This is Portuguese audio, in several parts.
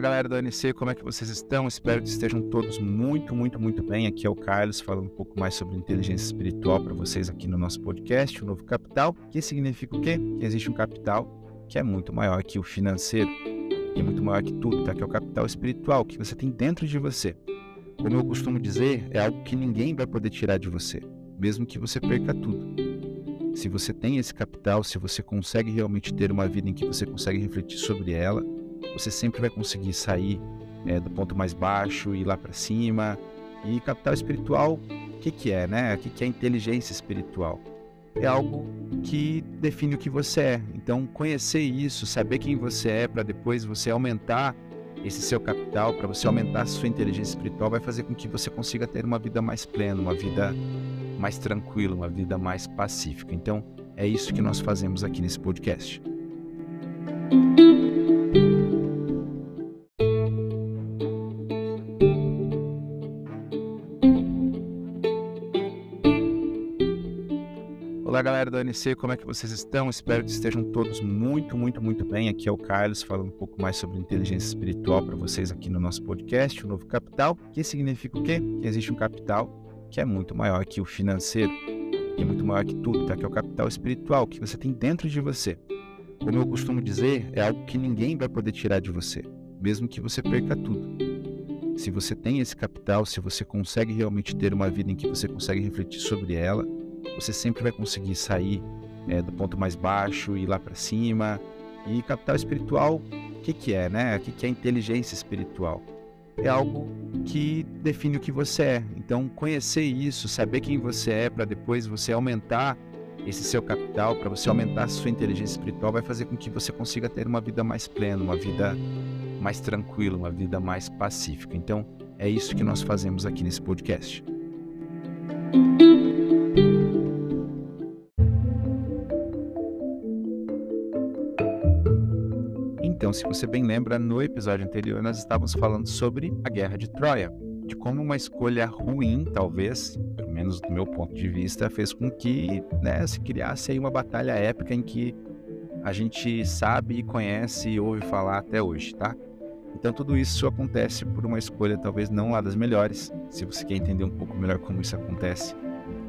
Olá galera do ANC, como é que vocês estão? Espero que estejam todos muito, muito, muito bem. Aqui é o Carlos falando um pouco mais sobre inteligência espiritual para vocês aqui no nosso podcast, o Novo Capital, que significa o quê? Que existe um capital que é muito maior que o financeiro, e é muito maior que tudo, tá? Que é o capital espiritual que você tem dentro de você. Como eu costumo dizer, é algo que ninguém vai poder tirar de você, mesmo que você perca tudo. Se você tem esse capital, se você consegue realmente ter uma vida em que você consegue refletir sobre ela, você sempre vai conseguir sair é, do ponto mais baixo e ir lá para cima. E capital espiritual, o que, que é, né? O que, que é inteligência espiritual? É algo que define o que você é. Então, conhecer isso, saber quem você é, para depois você aumentar esse seu capital, para você aumentar a sua inteligência espiritual, vai fazer com que você consiga ter uma vida mais plena, uma vida mais tranquila, uma vida mais pacífica. Então, é isso que nós fazemos aqui nesse podcast. Olá galera do ANC, como é que vocês estão? Espero que estejam todos muito, muito, muito bem. Aqui é o Carlos falando um pouco mais sobre inteligência espiritual para vocês aqui no nosso podcast, o Novo Capital, que significa o quê? Que existe um capital que é muito maior que o financeiro, que é muito maior que tudo, tá? Que é o capital espiritual que você tem dentro de você. Como eu costumo dizer, é algo que ninguém vai poder tirar de você, mesmo que você perca tudo. Se você tem esse capital, se você consegue realmente ter uma vida em que você consegue refletir sobre ela, você sempre vai conseguir sair é, do ponto mais baixo e ir lá para cima. E capital espiritual, o que, que é, né? O que, que é inteligência espiritual? É algo que define o que você é. Então, conhecer isso, saber quem você é, para depois você aumentar esse seu capital, para você aumentar a sua inteligência espiritual, vai fazer com que você consiga ter uma vida mais plena, uma vida mais tranquila, uma vida mais pacífica. Então, é isso que nós fazemos aqui nesse podcast. Então, se você bem lembra, no episódio anterior nós estávamos falando sobre a Guerra de Troia, de como uma escolha ruim, talvez, pelo menos do meu ponto de vista, fez com que né, se criasse aí uma batalha épica em que a gente sabe e conhece e ouve falar até hoje, tá? Então tudo isso acontece por uma escolha talvez não lá das melhores. Se você quer entender um pouco melhor como isso acontece,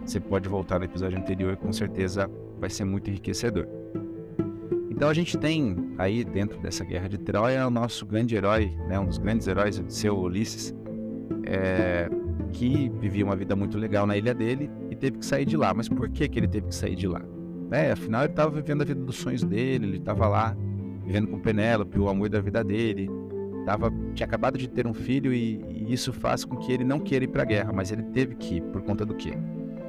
você pode voltar no episódio anterior, com certeza vai ser muito enriquecedor. Então a gente tem aí dentro dessa guerra de Troia o nosso grande herói, né, um dos grandes heróis, o seu Ulisses, é, que vivia uma vida muito legal na ilha dele e teve que sair de lá. Mas por que, que ele teve que sair de lá? É, afinal ele estava vivendo a vida dos sonhos dele, ele estava lá vivendo com Penélope, o amor da vida dele, tava, tinha acabado de ter um filho e, e isso faz com que ele não queira ir para a guerra, mas ele teve que ir por conta do quê?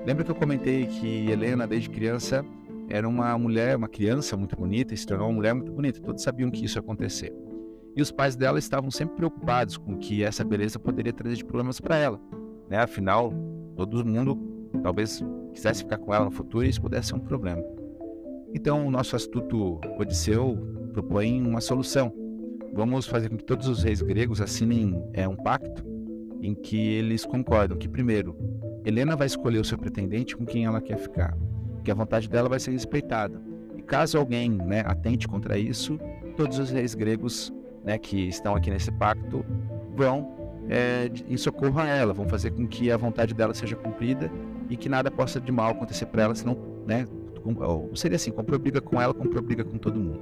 Lembra que eu comentei que Helena, desde criança, era uma mulher, uma criança muito bonita, e se tornou uma mulher muito bonita. Todos sabiam que isso ia acontecer. E os pais dela estavam sempre preocupados com que essa beleza poderia trazer problemas para ela. Né? Afinal, todo mundo talvez quisesse ficar com ela no futuro e isso pudesse ser um problema. Então, o nosso astuto Odisseu propõe uma solução. Vamos fazer com que todos os reis gregos assinem é, um pacto em que eles concordam que, primeiro, Helena vai escolher o seu pretendente com quem ela quer ficar que a vontade dela vai ser respeitada. E caso alguém né, atente contra isso, todos os reis gregos né, que estão aqui nesse pacto vão é, em socorro a ela, vão fazer com que a vontade dela seja cumprida e que nada possa de mal acontecer para ela, senão, né, seria assim, comprou briga com ela, comprou briga com todo mundo.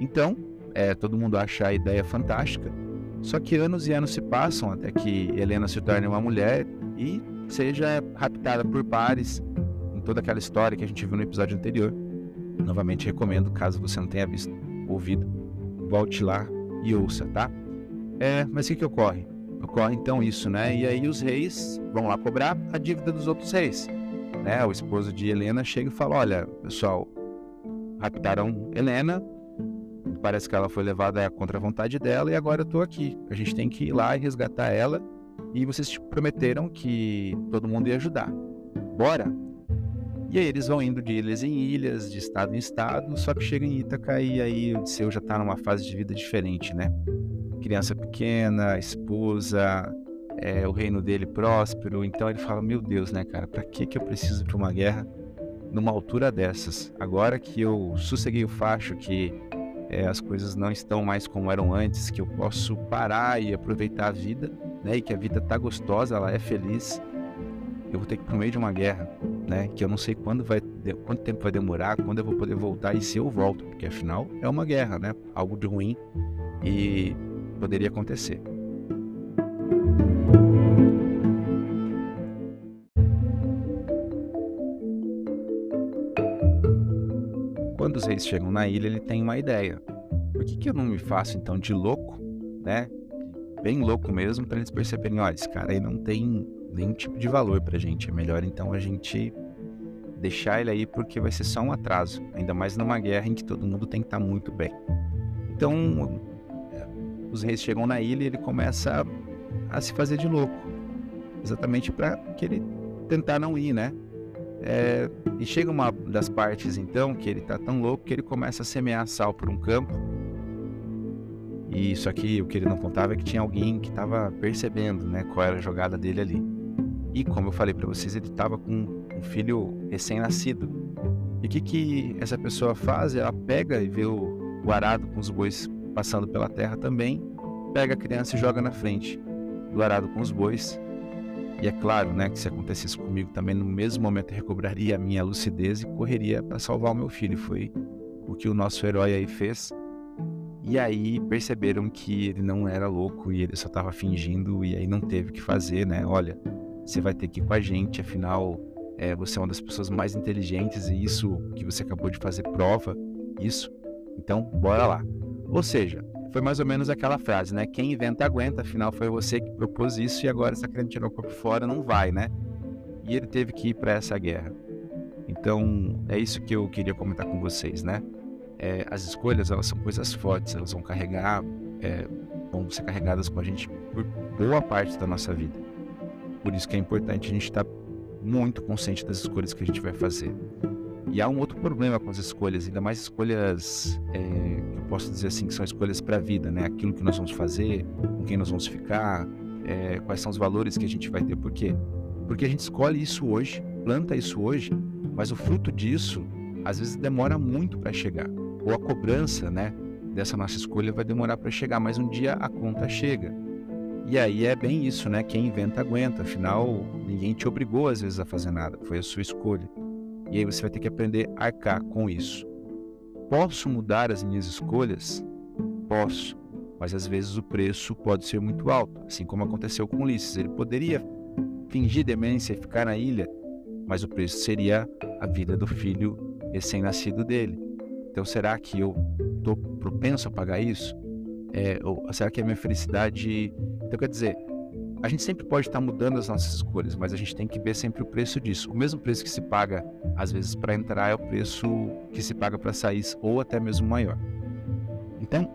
Então, é, todo mundo acha a ideia fantástica, só que anos e anos se passam até que Helena se torne uma mulher e seja raptada por pares toda aquela história que a gente viu no episódio anterior. Novamente recomendo, caso você não tenha visto, ouvido, volte lá e ouça, tá? É, mas o que, que ocorre? Ocorre então isso, né? E aí os reis vão lá cobrar a dívida dos outros reis. Né? O esposo de Helena chega e fala: Olha, pessoal, raptaram Helena, parece que ela foi levada contra a vontade dela e agora eu tô aqui. A gente tem que ir lá e resgatar ela. E vocês prometeram que todo mundo ia ajudar. Bora? E aí eles vão indo de ilhas em ilhas, de estado em estado, só que chega em Ítaca e aí o Odisseu já está numa fase de vida diferente, né? Criança pequena, esposa, é, o reino dele próspero. Então ele fala: Meu Deus, né, cara, para que, que eu preciso de uma guerra numa altura dessas? Agora que eu sosseguei o facho, que é, as coisas não estão mais como eram antes, que eu posso parar e aproveitar a vida, né? E que a vida tá gostosa, ela é feliz. Eu vou ter que ir pro meio de uma guerra, né? Que eu não sei quando vai, quanto tempo vai demorar, quando eu vou poder voltar e se eu volto, porque afinal é uma guerra, né? Algo de ruim e poderia acontecer. Quando os reis chegam na ilha, ele tem uma ideia. Por que, que eu não me faço então de louco, né? Bem louco mesmo, para eles perceberem: olha, esse cara aí não tem nenhum tipo de valor pra gente. É melhor então a gente deixar ele aí porque vai ser só um atraso, ainda mais numa guerra em que todo mundo tem que estar tá muito bem. Então, os reis chegam na ilha e ele começa a, a se fazer de louco, exatamente para que ele tentar não ir, né? É, e chega uma das partes então que ele tá tão louco que ele começa a semear sal por um campo. E isso aqui, o que ele não contava é que tinha alguém que estava percebendo, né, qual era a jogada dele ali. E como eu falei para vocês, ele estava com um filho recém-nascido. E o que, que essa pessoa faz? Ela pega e vê o, o arado com os bois passando pela terra também, pega a criança e joga na frente do arado com os bois. E é claro, né, que se acontecesse comigo também, no mesmo momento eu recobraria a minha lucidez e correria para salvar o meu filho. Foi o que o nosso herói aí fez. E aí perceberam que ele não era louco e ele só estava fingindo e aí não teve o que fazer, né? Olha, você vai ter que ir com a gente, afinal é, você é uma das pessoas mais inteligentes e isso que você acabou de fazer prova isso. Então, bora lá. Ou seja, foi mais ou menos aquela frase, né? Quem inventa aguenta, afinal foi você que propôs isso e agora está querendo tirar o corpo fora, não vai, né? E ele teve que ir para essa guerra. Então, é isso que eu queria comentar com vocês, né? É, as escolhas, elas são coisas fortes, elas vão carregar, é, vão ser carregadas com a gente por boa parte da nossa vida. Por isso que é importante a gente estar tá muito consciente das escolhas que a gente vai fazer. E há um outro problema com as escolhas, ainda mais escolhas, é, que eu posso dizer assim, que são escolhas para a vida, né? Aquilo que nós vamos fazer, com quem nós vamos ficar, é, quais são os valores que a gente vai ter. Por quê? Porque a gente escolhe isso hoje, planta isso hoje, mas o fruto disso, às vezes, demora muito para chegar. Ou a cobrança, né? Dessa nossa escolha vai demorar para chegar, mas um dia a conta chega. E aí é bem isso, né? Quem inventa, aguenta. Afinal, ninguém te obrigou às vezes a fazer nada, foi a sua escolha. E aí você vai ter que aprender a arcar com isso. Posso mudar as minhas escolhas? Posso, mas às vezes o preço pode ser muito alto, assim como aconteceu com Ulisses. Ele poderia fingir demência e ficar na ilha, mas o preço seria a vida do filho recém-nascido dele. Então, será que eu estou propenso a pagar isso? É, ou será que a minha felicidade. Então, quer dizer, a gente sempre pode estar mudando as nossas escolhas, mas a gente tem que ver sempre o preço disso. O mesmo preço que se paga, às vezes, para entrar é o preço que se paga para sair, ou até mesmo maior. Então,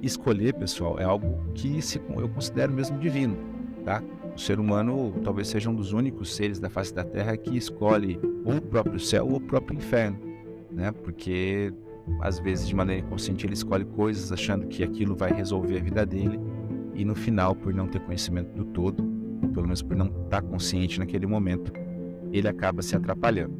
escolher, pessoal, é algo que se, eu considero mesmo divino, tá? O ser humano talvez seja um dos únicos seres da face da Terra que escolhe ou o próprio céu ou o próprio inferno, né? Porque às vezes de maneira inconsciente ele escolhe coisas achando que aquilo vai resolver a vida dele e no final, por não ter conhecimento do todo, pelo menos por não estar consciente naquele momento, ele acaba se atrapalhando.